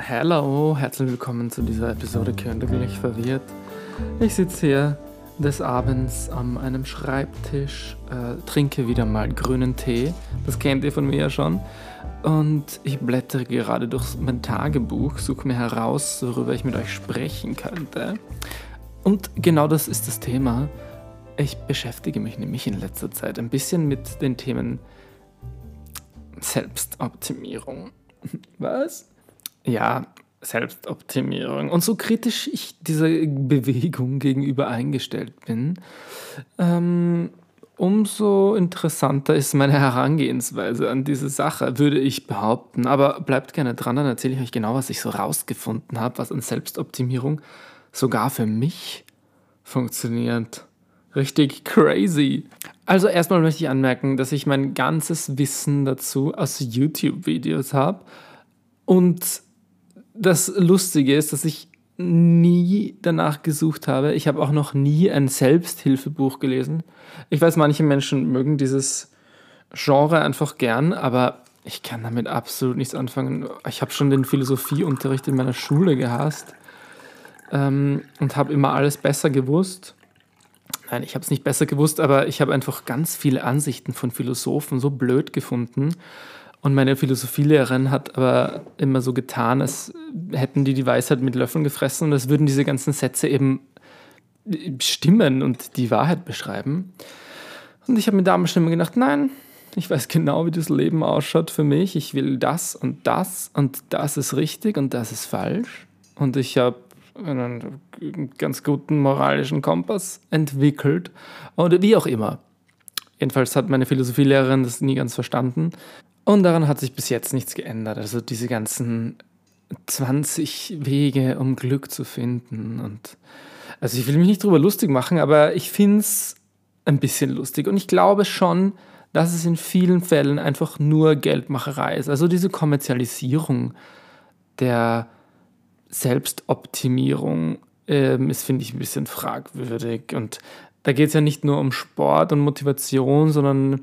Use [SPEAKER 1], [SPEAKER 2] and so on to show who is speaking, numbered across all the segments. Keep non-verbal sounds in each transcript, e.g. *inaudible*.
[SPEAKER 1] Hallo, herzlich willkommen zu dieser Episode Königlich verwirrt. Ich sitze hier des Abends an einem Schreibtisch, äh, trinke wieder mal grünen Tee, das kennt ihr von mir ja schon, und ich blättere gerade durch mein Tagebuch, suche mir heraus, worüber ich mit euch sprechen könnte. Und genau das ist das Thema. Ich beschäftige mich nämlich in letzter Zeit ein bisschen mit den Themen Selbstoptimierung. *laughs* Was? Ja, Selbstoptimierung. Und so kritisch ich dieser Bewegung gegenüber eingestellt bin, ähm, umso interessanter ist meine Herangehensweise an diese Sache, würde ich behaupten. Aber bleibt gerne dran, dann erzähle ich euch genau, was ich so rausgefunden habe, was an Selbstoptimierung sogar für mich funktioniert. Richtig crazy. Also erstmal möchte ich anmerken, dass ich mein ganzes Wissen dazu aus YouTube-Videos habe. Und das Lustige ist, dass ich nie danach gesucht habe. Ich habe auch noch nie ein Selbsthilfebuch gelesen. Ich weiß, manche Menschen mögen dieses Genre einfach gern, aber ich kann damit absolut nichts anfangen. Ich habe schon den Philosophieunterricht in meiner Schule gehasst ähm, und habe immer alles besser gewusst. Nein, ich habe es nicht besser gewusst, aber ich habe einfach ganz viele Ansichten von Philosophen so blöd gefunden. Und meine Philosophielehrerin hat aber immer so getan, als hätten die die Weisheit mit Löffeln gefressen und als würden diese ganzen Sätze eben stimmen und die Wahrheit beschreiben. Und ich habe mir damals schon immer gedacht, nein, ich weiß genau, wie das Leben ausschaut für mich. Ich will das und das und das ist richtig und das ist falsch. Und ich habe einen ganz guten moralischen Kompass entwickelt. Oder wie auch immer. Jedenfalls hat meine Philosophielehrerin das nie ganz verstanden. Und daran hat sich bis jetzt nichts geändert. Also diese ganzen 20 Wege, um Glück zu finden. Und also ich will mich nicht drüber lustig machen, aber ich finde es ein bisschen lustig. Und ich glaube schon, dass es in vielen Fällen einfach nur Geldmacherei ist. Also diese Kommerzialisierung der Selbstoptimierung ähm, ist, finde ich, ein bisschen fragwürdig. Und da geht es ja nicht nur um Sport und Motivation, sondern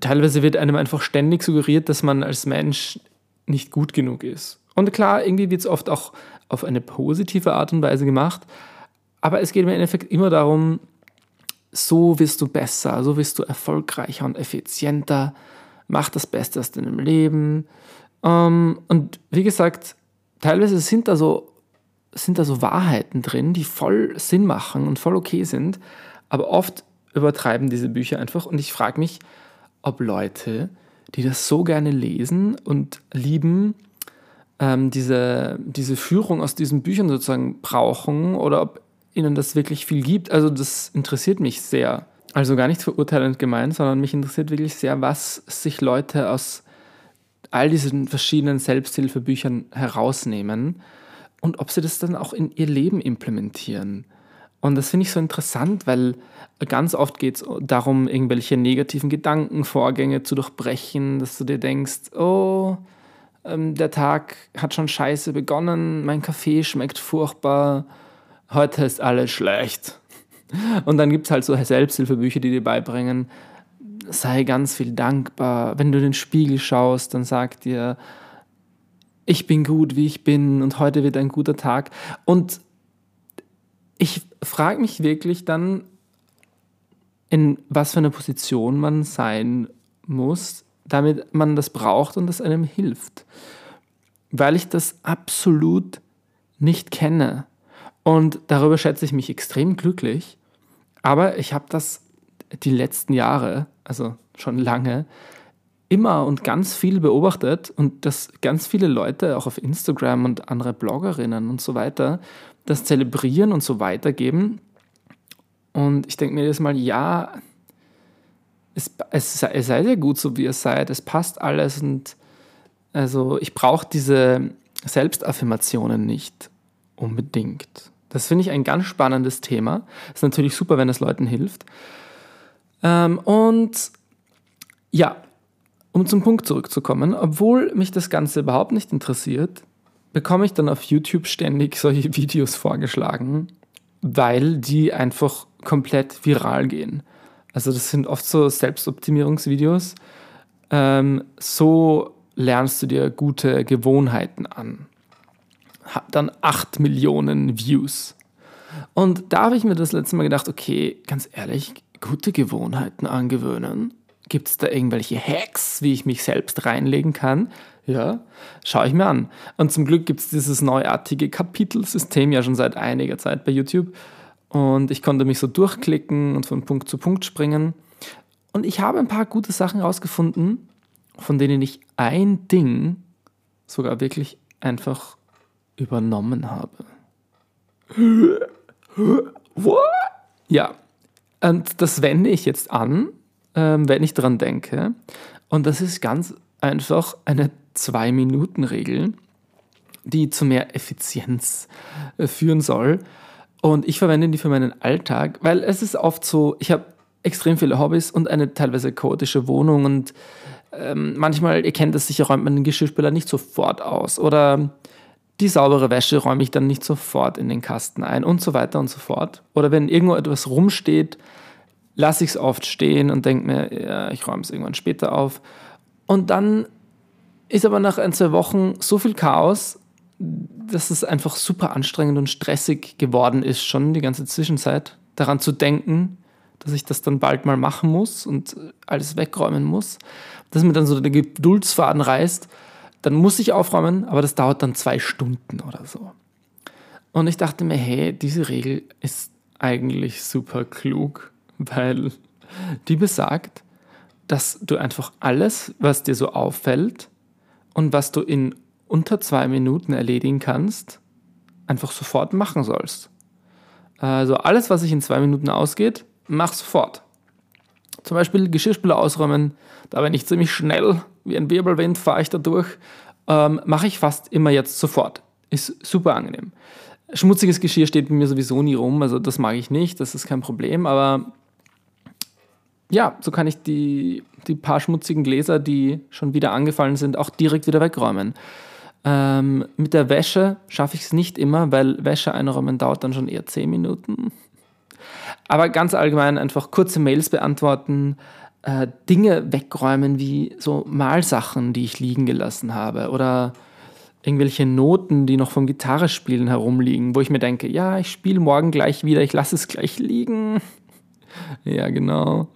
[SPEAKER 1] teilweise wird einem einfach ständig suggeriert, dass man als Mensch nicht gut genug ist. Und klar, irgendwie wird es oft auch auf eine positive Art und Weise gemacht, aber es geht im Endeffekt immer darum, so wirst du besser, so wirst du erfolgreicher und effizienter, mach das Beste aus deinem Leben. Ähm, und wie gesagt, teilweise sind da so sind da so Wahrheiten drin, die voll Sinn machen und voll okay sind, aber oft übertreiben diese Bücher einfach und ich frage mich, ob Leute, die das so gerne lesen und lieben, ähm, diese, diese Führung aus diesen Büchern sozusagen brauchen oder ob ihnen das wirklich viel gibt. Also das interessiert mich sehr. Also gar nicht verurteilend gemeint, sondern mich interessiert wirklich sehr, was sich Leute aus all diesen verschiedenen Selbsthilfebüchern herausnehmen und ob sie das dann auch in ihr Leben implementieren. Und das finde ich so interessant, weil ganz oft geht es darum, irgendwelche negativen Gedankenvorgänge zu durchbrechen, dass du dir denkst, oh, ähm, der Tag hat schon scheiße begonnen, mein Kaffee schmeckt furchtbar, heute ist alles schlecht. *laughs* Und dann gibt es halt so Selbsthilfebücher, die dir beibringen, sei ganz viel dankbar. Wenn du in den Spiegel schaust, dann sagt dir, ich bin gut, wie ich bin und heute wird ein guter Tag. Und ich frage mich wirklich dann, in was für einer Position man sein muss, damit man das braucht und das einem hilft. Weil ich das absolut nicht kenne. Und darüber schätze ich mich extrem glücklich. Aber ich habe das die letzten Jahre, also schon lange, immer und ganz viel beobachtet und dass ganz viele Leute auch auf Instagram und andere Bloggerinnen und so weiter das zelebrieren und so weitergeben. Und ich denke mir jedes Mal, ja, es, es, es sei sehr gut, so wie es seid, es passt alles und also ich brauche diese Selbstaffirmationen nicht unbedingt. Das finde ich ein ganz spannendes Thema. Ist natürlich super, wenn es Leuten hilft. Ähm, und ja, um zum Punkt zurückzukommen, obwohl mich das Ganze überhaupt nicht interessiert, bekomme ich dann auf YouTube ständig solche *laughs* Videos vorgeschlagen, weil die einfach komplett viral gehen. Also das sind oft so Selbstoptimierungsvideos. Ähm, so lernst du dir gute Gewohnheiten an. dann 8 Millionen Views. Und da habe ich mir das letzte Mal gedacht, okay, ganz ehrlich, gute Gewohnheiten angewöhnen. Gibt es da irgendwelche Hacks, wie ich mich selbst reinlegen kann? Ja, schaue ich mir an. Und zum Glück gibt es dieses neuartige Kapitelsystem ja schon seit einiger Zeit bei YouTube. Und ich konnte mich so durchklicken und von Punkt zu Punkt springen. Und ich habe ein paar gute Sachen rausgefunden, von denen ich ein Ding sogar wirklich einfach übernommen habe. Ja, und das wende ich jetzt an, wenn ich dran denke. Und das ist ganz einfach eine Zwei-Minuten-Regel, die zu mehr Effizienz äh, führen soll. Und ich verwende die für meinen Alltag, weil es ist oft so, ich habe extrem viele Hobbys und eine teilweise chaotische Wohnung und ähm, manchmal, ihr kennt das sicher, räumt man den Geschirrspüler nicht sofort aus oder die saubere Wäsche räume ich dann nicht sofort in den Kasten ein und so weiter und so fort. Oder wenn irgendwo etwas rumsteht, lasse ich es oft stehen und denke mir, ja, ich räume es irgendwann später auf. Und dann ist aber nach ein, zwei Wochen so viel Chaos, dass es einfach super anstrengend und stressig geworden ist, schon die ganze Zwischenzeit, daran zu denken, dass ich das dann bald mal machen muss und alles wegräumen muss, dass mir dann so der Geduldsfaden reißt, dann muss ich aufräumen, aber das dauert dann zwei Stunden oder so. Und ich dachte mir, hey, diese Regel ist eigentlich super klug, weil die besagt, dass du einfach alles, was dir so auffällt, und was du in unter zwei Minuten erledigen kannst, einfach sofort machen sollst. Also alles, was sich in zwei Minuten ausgeht, mach sofort. Zum Beispiel Geschirrspüler ausräumen, da bin ich ziemlich schnell, wie ein Wirbelwind fahre ich da durch, ähm, mache ich fast immer jetzt sofort. Ist super angenehm. Schmutziges Geschirr steht bei mir sowieso nie rum, also das mag ich nicht, das ist kein Problem, aber ja, so kann ich die, die paar schmutzigen Gläser, die schon wieder angefallen sind, auch direkt wieder wegräumen. Ähm, mit der Wäsche schaffe ich es nicht immer, weil Wäsche einräumen dauert dann schon eher 10 Minuten. Aber ganz allgemein einfach kurze Mails beantworten, äh, Dinge wegräumen wie so Malsachen, die ich liegen gelassen habe oder irgendwelche Noten, die noch vom Gitarrespielen herumliegen, wo ich mir denke, ja, ich spiele morgen gleich wieder, ich lasse es gleich liegen. *laughs* Ja, genau.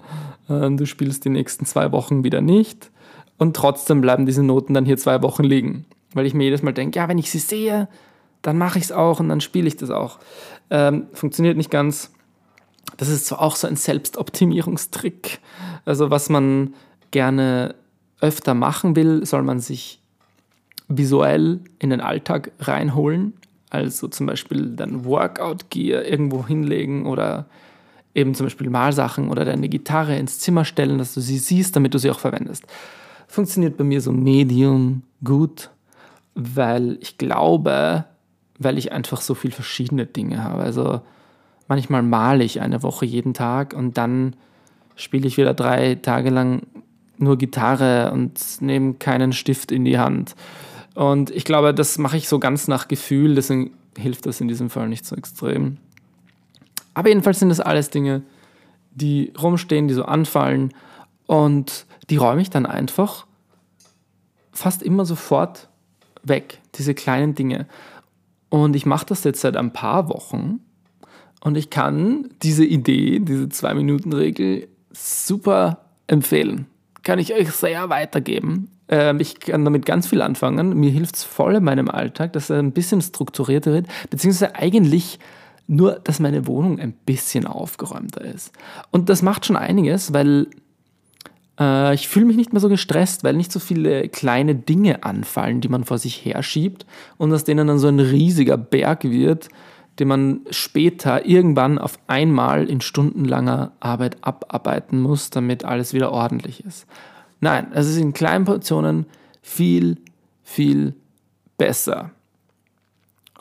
[SPEAKER 1] Ähm, du spielst die nächsten zwei Wochen wieder nicht. Und trotzdem bleiben diese Noten dann hier zwei Wochen liegen. Weil ich mir jedes Mal denke, ja, wenn ich sie sehe, dann mache ich es auch und dann spiele ich das auch. Ähm, funktioniert nicht ganz. Das ist zwar auch so ein Selbstoptimierungstrick. Also was man gerne öfter machen will, soll man sich visuell in den Alltag reinholen. Also zum Beispiel dann Workout-Gear irgendwo hinlegen oder eben zum Beispiel Malsachen oder deine Gitarre ins Zimmer stellen, dass du sie siehst, damit du sie auch verwendest. Funktioniert bei mir so medium gut, weil ich glaube, weil ich einfach so viele verschiedene Dinge habe. Also manchmal male ich eine Woche jeden Tag und dann spiele ich wieder drei Tage lang nur Gitarre und nehme keinen Stift in die Hand. Und ich glaube, das mache ich so ganz nach Gefühl, deswegen hilft das in diesem Fall nicht so extrem. Aber jedenfalls sind das alles Dinge, die rumstehen, die so anfallen und die räume ich dann einfach fast immer sofort weg, diese kleinen Dinge. Und ich mache das jetzt seit ein paar Wochen und ich kann diese Idee, diese Zwei-Minuten-Regel super empfehlen. Kann ich euch sehr weitergeben. Ähm, ich kann damit ganz viel anfangen. Mir hilft es voll in meinem Alltag, dass er ein bisschen strukturierter wird, beziehungsweise eigentlich nur, dass meine Wohnung ein bisschen aufgeräumter ist. Und das macht schon einiges, weil äh, ich fühle mich nicht mehr so gestresst, weil nicht so viele kleine Dinge anfallen, die man vor sich herschiebt und aus denen dann so ein riesiger Berg wird, den man später irgendwann auf einmal in stundenlanger Arbeit abarbeiten muss, damit alles wieder ordentlich ist. Nein, es ist in kleinen Portionen viel, viel besser.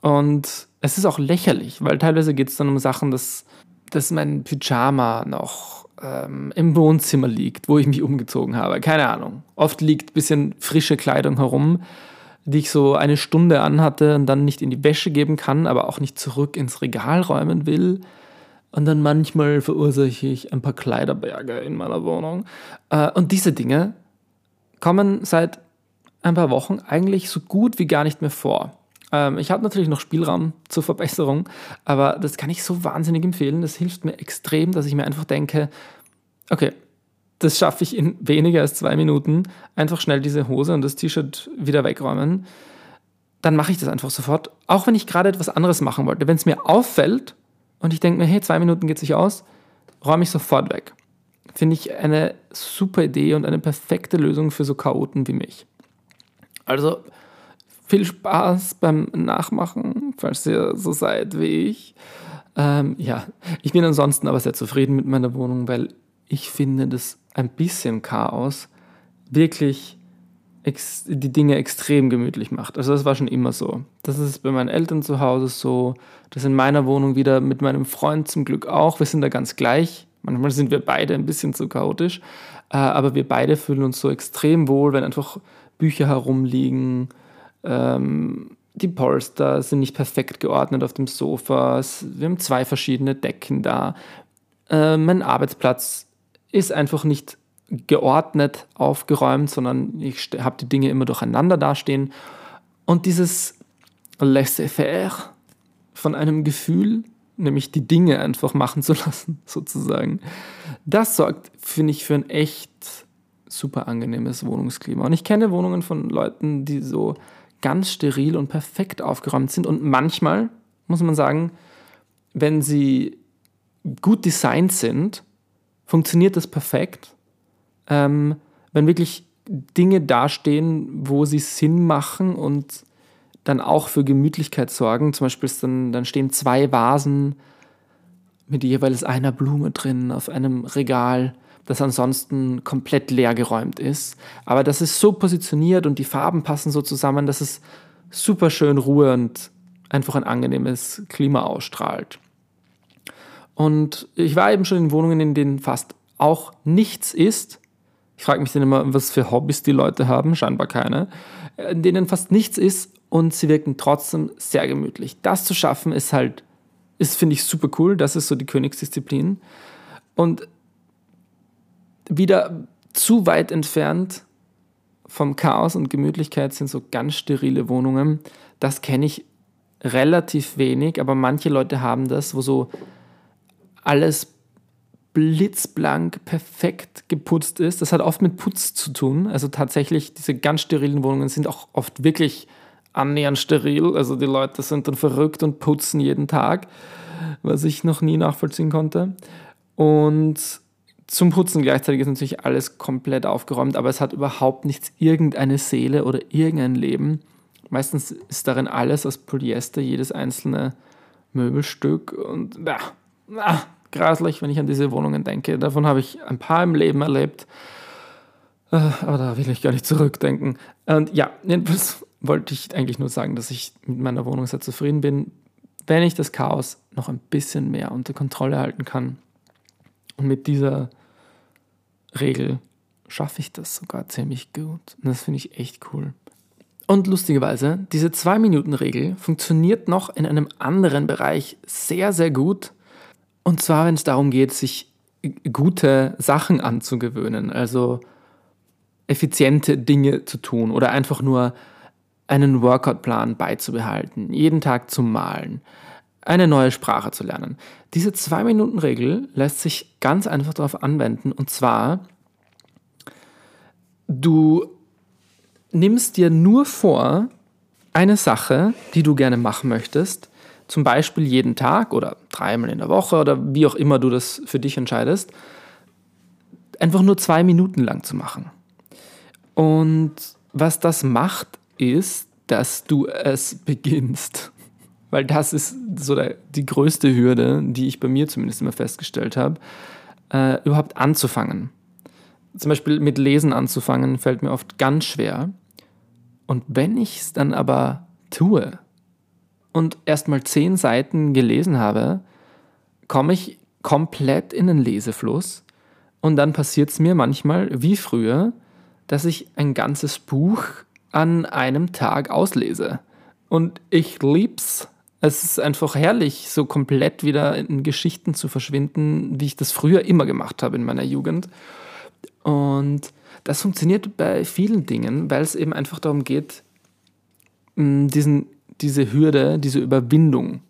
[SPEAKER 1] Und es ist auch lächerlich, weil teilweise geht es dann um Sachen, dass, dass mein Pyjama noch ähm, im Wohnzimmer liegt, wo ich mich umgezogen habe. Keine Ahnung. Oft liegt ein bisschen frische Kleidung herum, die ich so eine Stunde anhatte und dann nicht in die Wäsche geben kann, aber auch nicht zurück ins Regal räumen will. Und dann manchmal verursache ich ein paar Kleiderberge in meiner Wohnung. Äh, und diese Dinge kommen seit ein paar Wochen eigentlich so gut wie gar nicht mehr vor. Ähm, ich habe natürlich noch Spielraum zur Verbesserung, aber das kann ich so wahnsinnig empfehlen. Das hilft mir extrem, dass ich mir einfach denke, okay, das schaffe ich in weniger als zwei Minuten. Einfach schnell diese Hose und das T-Shirt wieder wegräumen. Dann mache ich das einfach sofort. Auch wenn ich gerade etwas anderes machen wollte. Wenn es mir auffällt und ich denke mir, hey, zwei Minuten geht sich aus, räume ich sofort weg. Finde ich eine super Idee und eine perfekte Lösung für so Chaoten wie mich. Also viel Spaß beim Nachmachen, falls ihr so seid wie ich. Ähm, ja, ich bin ansonsten aber sehr zufrieden mit meiner Wohnung, weil ich finde, dass ein bisschen Chaos wirklich die Dinge extrem gemütlich macht. Also das war schon immer so. Das ist bei meinen Eltern zu Hause so. Das in meiner Wohnung wieder mit meinem Freund zum Glück auch. Wir sind da ganz gleich. Manchmal sind wir beide ein bisschen zu chaotisch. Äh, aber wir beide fühlen uns so extrem wohl, wenn einfach Bücher herumliegen. Ähm, die Polster sind nicht perfekt geordnet auf dem Sofa. Wir haben zwei verschiedene Decken da. Äh, mein Arbeitsplatz ist einfach nicht geordnet aufgeräumt, sondern ich habe die Dinge immer durcheinander dastehen. Und dieses Laissez-faire von einem Gefühl, nämlich die Dinge einfach machen zu *laughs* lassen, sozusagen, das sorgt, finde ich, für ein echt super angenehmes Wohnungsklima. Und ich kenne Wohnungen von Leuten, die so ganz steril und perfekt aufgeräumt sind. Und manchmal, muss man sagen, wenn sie gut designt sind, funktioniert das perfekt. Ähm, wenn wirklich Dinge dastehen, wo sie Sinn machen und dann auch für Gemütlichkeit sorgen. Zum Beispiel dann, dann stehen zwei Vasen mit jeweils einer Blume drin auf einem Regal, das ansonsten komplett leer geräumt ist. Aber das ist so positioniert und die Farben passen so zusammen, dass es super schön Ruhe und einfach ein angenehmes Klima ausstrahlt. Und ich war eben schon in Wohnungen, in denen fast auch nichts ist. Ich frage mich dann immer, was für Hobbys die Leute haben, scheinbar keine, in denen fast nichts ist und sie wirken trotzdem sehr gemütlich. Das zu schaffen ist halt, ist finde ich super cool, das ist so die Königsdisziplin. Und wieder zu weit entfernt vom Chaos und Gemütlichkeit sind so ganz sterile Wohnungen. Das kenne ich relativ wenig, aber manche Leute haben das, wo so alles blitzblank perfekt geputzt ist. Das hat oft mit Putz zu tun. Also tatsächlich, diese ganz sterilen Wohnungen sind auch oft wirklich annähernd steril. Also die Leute sind dann verrückt und putzen jeden Tag, was ich noch nie nachvollziehen konnte. Und zum Putzen gleichzeitig ist natürlich alles komplett aufgeräumt, aber es hat überhaupt nichts, irgendeine Seele oder irgendein Leben. Meistens ist darin alles aus Polyester, jedes einzelne Möbelstück und ja, na, graslich, wenn ich an diese Wohnungen denke. Davon habe ich ein paar im Leben erlebt. Äh, aber da will ich gar nicht zurückdenken. Und ja, jedenfalls *laughs* wollte ich eigentlich nur sagen, dass ich mit meiner Wohnung sehr zufrieden bin, wenn ich das Chaos noch ein bisschen mehr unter Kontrolle halten kann. Und mit dieser Regel schaffe ich das sogar ziemlich gut. Und das finde ich echt cool. Und lustigerweise, diese 2-Minuten-Regel funktioniert noch in einem anderen Bereich sehr, sehr gut. Und zwar, wenn es darum geht, sich gute Sachen anzugewöhnen, also effiziente Dinge zu tun oder einfach nur einen Workout-Plan beizubehalten, jeden Tag zu malen, eine neue Sprache zu lernen. Diese Zwei-Minuten-Regel lässt sich ganz einfach darauf anwenden und zwar, du nimmst dir nur vor, eine Sache, die du gerne machen möchtest, zum Beispiel jeden Tag oder dreimal in der Woche oder wie auch immer du das für dich entscheidest, einfach nur zwei Minuten lang zu machen. Und was das macht, ist, dass du es beginnst. Weil das ist so der, die größte Hürde, die ich bei mir zumindest immer festgestellt habe, äh, überhaupt anzufangen. Zum Beispiel mit Lesen anzufangen, fällt mir oft ganz schwer. Und wenn ich es dann aber tue, und erst mal zehn Seiten gelesen habe, komme ich komplett in den Lesefluss und dann passiert es mir manchmal, wie früher, dass ich ein ganzes Buch an einem Tag auslese. Und ich lieb's. Es ist einfach herrlich, so komplett wieder in Geschichten zu verschwinden, wie ich das früher immer gemacht habe in meiner Jugend. Und das funktioniert bei vielen Dingen, weil es eben einfach darum geht, diesen diese Hürde, diese Überwindung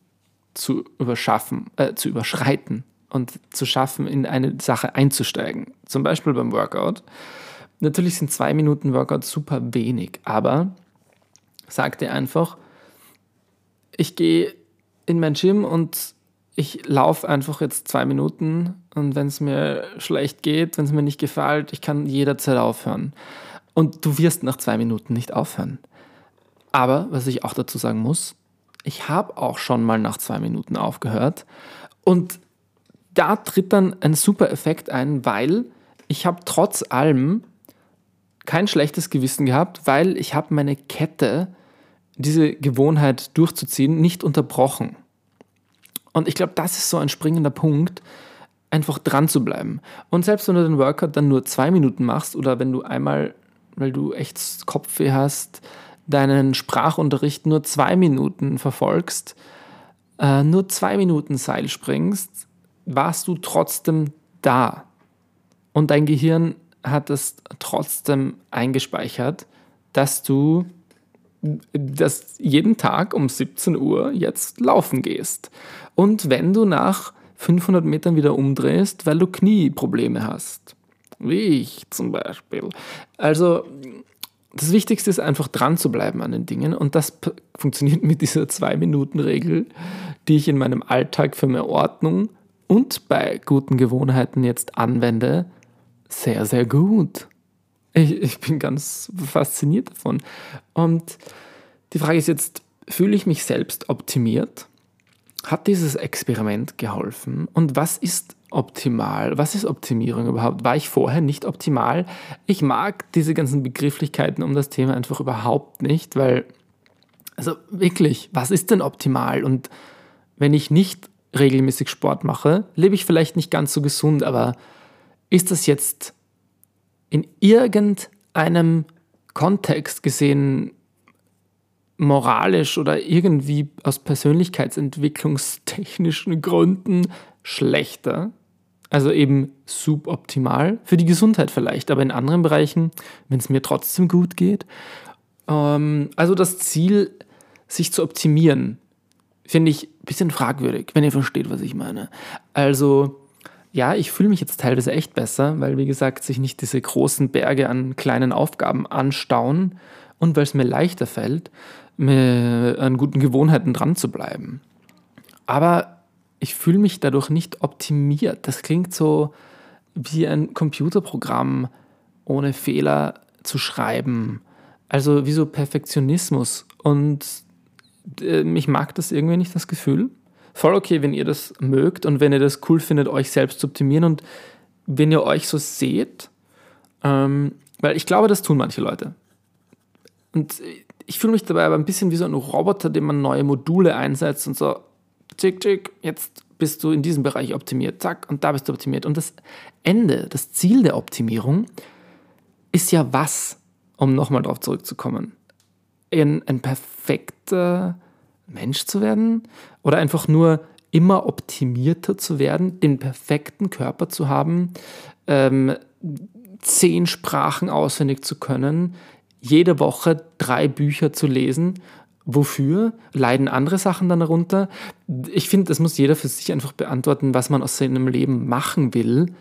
[SPEAKER 1] zu überschaffen, äh, zu überschreiten und zu schaffen, in eine Sache einzusteigen. Zum Beispiel beim Workout. Natürlich sind zwei Minuten Workout super wenig, aber sag dir einfach, ich gehe in mein Gym und ich laufe einfach jetzt zwei Minuten und wenn es mir schlecht geht, wenn es mir nicht gefällt, ich kann jederzeit aufhören. Und du wirst nach zwei Minuten nicht aufhören. Aber, was ich auch dazu sagen muss, ich habe auch schon mal nach zwei Minuten aufgehört. Und da tritt dann ein super Effekt ein, weil ich habe trotz allem kein schlechtes Gewissen gehabt, weil ich habe meine Kette, diese Gewohnheit durchzuziehen, nicht unterbrochen. Und ich glaube, das ist so ein springender Punkt, einfach dran zu bleiben. Und selbst wenn du den Workout dann nur zwei Minuten machst oder wenn du einmal, weil du echt Kopfweh hast, deinen Sprachunterricht nur zwei Minuten verfolgst, äh, nur zwei Minuten Seil springst, warst du trotzdem da. Und dein Gehirn hat es trotzdem eingespeichert, dass du dass jeden Tag um 17 Uhr jetzt laufen gehst. Und wenn du nach 500 Metern wieder umdrehst, weil du Knieprobleme hast. Wie ich zum Beispiel. Also das Wichtigste ist einfach dran zu bleiben an den Dingen und das funktioniert mit dieser Zwei-Minuten-Regel, die ich in meinem Alltag für mehr Ordnung und bei guten Gewohnheiten jetzt anwende, sehr, sehr gut. Ich, ich bin ganz fasziniert davon. Und die Frage ist jetzt, fühle ich mich selbst optimiert? Hat dieses Experiment geholfen? Und was ist optimal? Was ist Optimierung überhaupt? War ich vorher nicht optimal? Ich mag diese ganzen Begrifflichkeiten um das Thema einfach überhaupt nicht, weil, also wirklich, was ist denn optimal? Und wenn ich nicht regelmäßig Sport mache, lebe ich vielleicht nicht ganz so gesund, aber ist das jetzt in irgendeinem Kontext gesehen moralisch oder irgendwie aus persönlichkeitsentwicklungstechnischen Gründen schlechter. Also eben suboptimal. Für die Gesundheit vielleicht, aber in anderen Bereichen, wenn es mir trotzdem gut geht. Ähm, also das Ziel, sich zu optimieren, finde ich ein bisschen fragwürdig, wenn ihr versteht, was ich meine. Also ja, ich fühle mich jetzt teilweise echt besser, weil wie gesagt sich nicht diese großen Berge an kleinen Aufgaben anstauen und weil es mir leichter fällt, an guten Gewohnheiten dran zu bleiben. Aber ich fühle mich dadurch nicht optimiert. Das klingt so wie ein Computerprogramm ohne Fehler zu schreiben. Also wie so Perfektionismus. Und äh, ich mag das irgendwie nicht, das Gefühl. Voll okay, wenn ihr das mögt und wenn ihr das cool findet, euch selbst zu optimieren und wenn ihr euch so seht. Ähm, weil ich glaube, das tun manche Leute. Und ich fühle mich dabei aber ein bisschen wie so ein Roboter, dem man neue Module einsetzt und so, tschick, tschick, jetzt bist du in diesem Bereich optimiert, zack, und da bist du optimiert. Und das Ende, das Ziel der Optimierung ist ja was, um nochmal darauf zurückzukommen? Ein, ein perfekter Mensch zu werden? Oder einfach nur immer optimierter zu werden, den perfekten Körper zu haben, ähm, zehn Sprachen auswendig zu können, jede Woche drei Bücher zu lesen. Wofür? Leiden andere Sachen dann darunter? Ich finde, das muss jeder für sich einfach beantworten, was man aus seinem Leben machen will.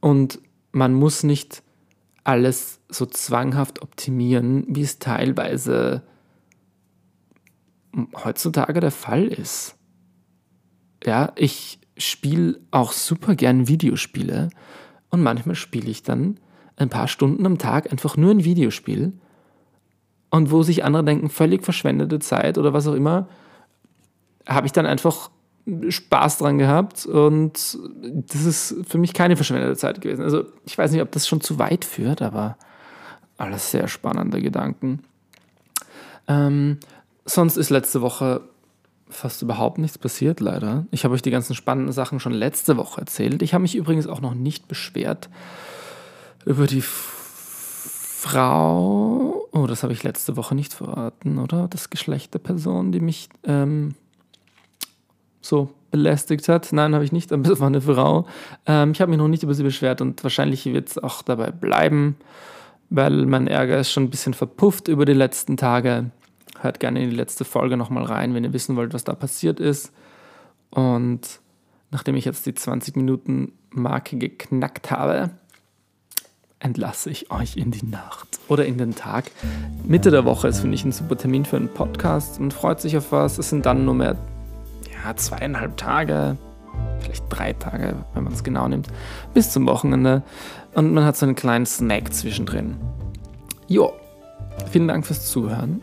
[SPEAKER 1] Und man muss nicht alles so zwanghaft optimieren, wie es teilweise heutzutage der Fall ist. Ja, ich spiele auch super gern Videospiele und manchmal spiele ich dann ein paar Stunden am Tag einfach nur ein Videospiel und wo sich andere denken, völlig verschwendete Zeit oder was auch immer, habe ich dann einfach Spaß dran gehabt und das ist für mich keine verschwendete Zeit gewesen. Also ich weiß nicht, ob das schon zu weit führt, aber alles sehr spannende Gedanken. Ähm, sonst ist letzte Woche fast überhaupt nichts passiert, leider. Ich habe euch die ganzen spannenden Sachen schon letzte Woche erzählt. Ich habe mich übrigens auch noch nicht beschwert über die Frau, oh, das habe ich letzte Woche nicht verraten, oder? Das Geschlecht der Person, die mich ähm, so belästigt hat. Nein, habe ich nicht, es war eine Frau. Ähm, ich habe mich noch nicht über sie beschwert und wahrscheinlich wird es auch dabei bleiben, weil mein Ärger ist schon ein bisschen verpufft über die letzten Tage. Hört gerne in die letzte Folge nochmal rein, wenn ihr wissen wollt, was da passiert ist. Und nachdem ich jetzt die 20 Minuten Marke geknackt habe, entlasse ich euch in die Nacht oder in den Tag. Mitte der Woche ist, finde ich, ein super Termin für einen Podcast und freut sich auf was. Es sind dann nur mehr ja, zweieinhalb Tage, vielleicht drei Tage, wenn man es genau nimmt, bis zum Wochenende. Und man hat so einen kleinen Snack zwischendrin. Jo, vielen Dank fürs Zuhören.